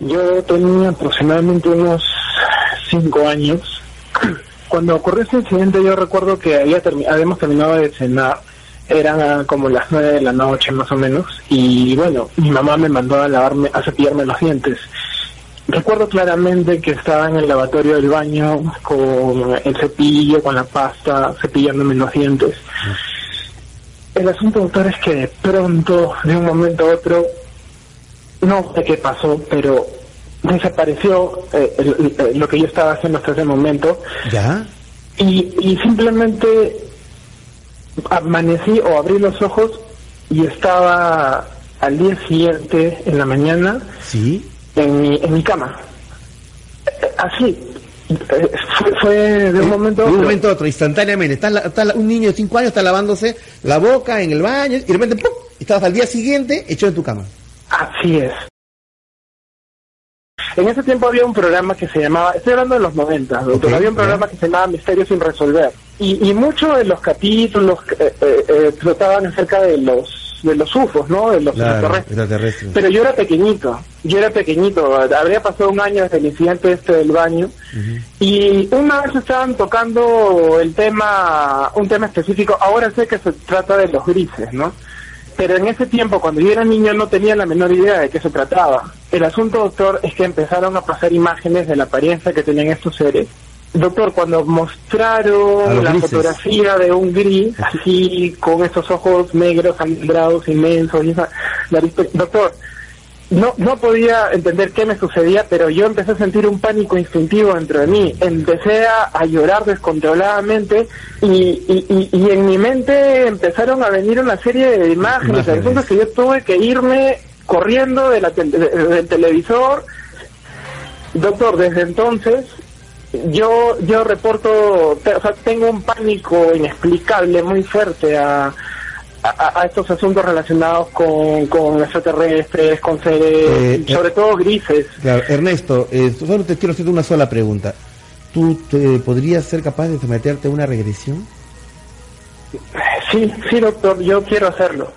Yo tenía aproximadamente unos cinco años. Cuando ocurrió ese incidente yo recuerdo que había habíamos terminado de cenar, eran como las nueve de la noche más o menos, y bueno, mi mamá me mandó a lavarme, a cepillarme los dientes. Recuerdo claramente que estaba en el lavatorio del baño con el cepillo, con la pasta, cepillándome los dientes. El asunto, doctor, es que de pronto, de un momento a otro, no sé qué pasó, pero desapareció eh, lo que yo estaba haciendo hasta ese momento. ¿Ya? Y, y simplemente amanecí o abrí los ojos y estaba al día siguiente, en la mañana, ¿Sí? en mi, en mi cama. Eh, Así. Eh, Fue, fue de un momento a De un otro. momento a otro, instantáneamente. Está, la- está la- un niño de 5 años está lavándose la boca en el baño y de repente ¡pum! estabas al día siguiente hecho en tu cama. Así es. En ese tiempo había un programa que se llamaba, estoy hablando de los 90, doctor, había un programa que se llamaba Misterios sin resolver. Y, y muchos de los capítulos eh, eh, eh, trataban acerca de los de los UFOs, ¿no? De los Claro, extraterrestres. extraterrestre. Pero yo era pequeñito, yo era pequeñito, habría pasado un año desde el incidente este del baño y una vez estaban tocando el tema, un tema específico, ahora sé que se trata de los grises, ¿no? Pero en ese tiempo, cuando yo era niño, no tenía la menor idea de qué se trataba. El asunto, doctor, es que empezaron a pasar imágenes de la apariencia que tenían estos seres. Doctor, cuando mostraron la grises. fotografía de un gris, así, con esos ojos negros, alumbrados, inmensos, y esa Doctor, no, no podía entender qué me sucedía, pero yo empecé a sentir un pánico instintivo dentro de mí. Empecé a, a llorar descontroladamente y, y, y, y en mi mente empezaron a venir una serie de imágenes. Imágenes. El asunto es que yo tuve que irme corriendo de la de- del televisor. Doctor, desde entonces yo yo reporto, te- o sea, tengo un pánico inexplicable muy fuerte a, a, a estos asuntos relacionados con, con extraterrestres, con seres, Eh, sobre todo grises. Claro, Ernesto, eh, solo te quiero hacer una sola pregunta. ¿Tú te podrías ser capaz de someterte a una regresión? Sí, sí, doctor, yo quiero hacerlo.